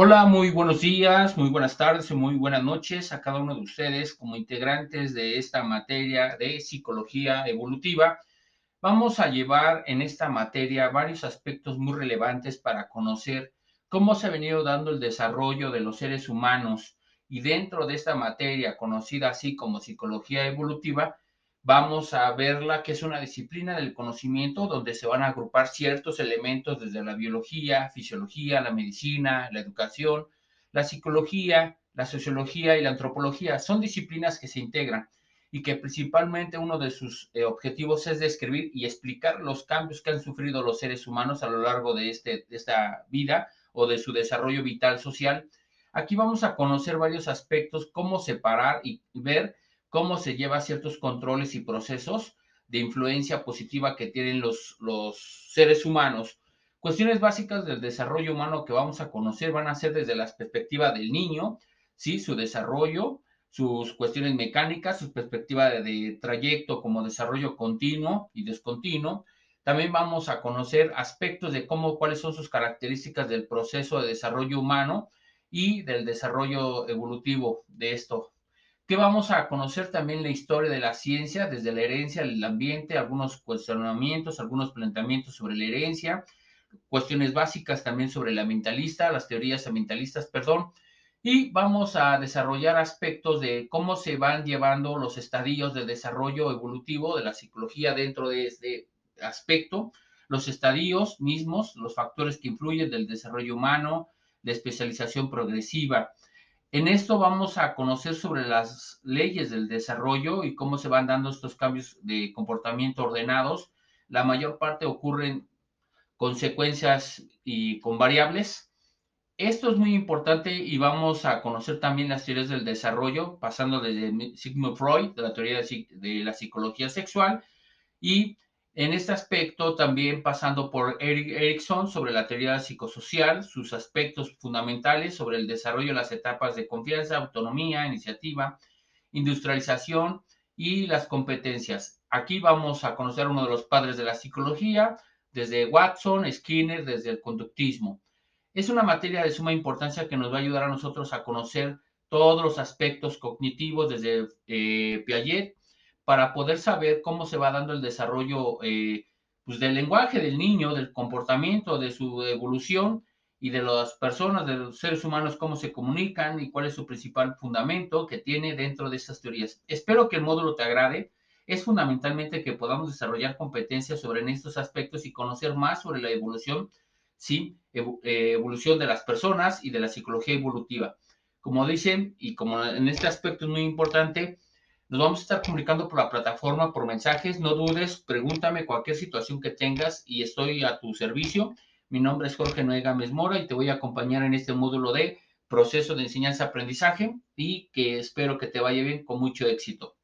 Hola, muy buenos días, muy buenas tardes y muy buenas noches a cada uno de ustedes como integrantes de esta materia de psicología evolutiva. Vamos a llevar en esta materia varios aspectos muy relevantes para conocer cómo se ha venido dando el desarrollo de los seres humanos y dentro de esta materia conocida así como psicología evolutiva, vamos a verla que es una disciplina del conocimiento donde se van a agrupar ciertos elementos desde la biología, fisiología, la medicina, la educación, la psicología, la sociología y la antropología. Son disciplinas que se integran y que principalmente uno de sus eh, objetivos es describir y explicar los cambios que han sufrido los seres humanos a lo largo de, este, de esta vida o de su desarrollo vital social. Aquí vamos a conocer varios aspectos, cómo separar y ver cómo se lleva ciertos controles y procesos de influencia positiva que tienen los, seres humanos. Cuestiones básicas del desarrollo humano que vamos a conocer van a ser desde la perspectiva del niño, ¿sí? su desarrollo, sus cuestiones mecánicas, su perspectiva de, de, trayecto como desarrollo continuo y descontinuo. También vamos a conocer aspectos de cómo, cuáles son sus características del proceso de desarrollo humano y del desarrollo evolutivo de esto, que vamos a conocer también la historia de la ciencia, desde la herencia al ambiente, algunos cuestionamientos, algunos planteamientos sobre la herencia, cuestiones básicas también sobre la mentalista, las teorías ambientalistas, perdón, y vamos a desarrollar aspectos de cómo se van llevando los estadios de desarrollo evolutivo de la psicología dentro de este aspecto, los estadios mismos, los factores que influyen del desarrollo humano, la especialización progresiva, en esto vamos a conocer sobre las leyes del desarrollo y cómo se van dando estos cambios de comportamiento ordenados. La mayor parte ocurren consecuencias y con variables. Esto es muy importante y vamos a conocer también las teorías del desarrollo, pasando desde Sigmund Freud, de la teoría de la psicología sexual, y en este aspecto, también pasando por Eric Erickson sobre la teoría psicosocial, sus aspectos fundamentales sobre el desarrollo de las etapas de confianza, autonomía, iniciativa, industrialización y las competencias. Aquí vamos a conocer uno de los padres de la psicología, desde Watson, Skinner, desde el conductismo. Es una materia de suma importancia que nos va a ayudar a nosotros a conocer todos los aspectos cognitivos desde eh, Piaget para poder saber cómo se va dando el desarrollo eh, pues del lenguaje del niño, del comportamiento, de su evolución y de las personas, de los seres humanos, cómo se comunican y cuál es su principal fundamento que tiene dentro de estas teorías. Espero que el módulo te agrade. Es fundamentalmente que podamos desarrollar competencias sobre estos aspectos y conocer más sobre la evolución, sí, eh, evolución de las personas y de la psicología evolutiva. Como dicen, y como en este aspecto es muy importante, nos vamos a estar comunicando por la plataforma, por mensajes. No dudes, pregúntame cualquier situación que tengas y estoy a tu servicio. Mi nombre es Jorge Noé Gámez Mora y te voy a acompañar en este módulo de proceso de enseñanza-aprendizaje y que espero que te vaya bien con mucho éxito.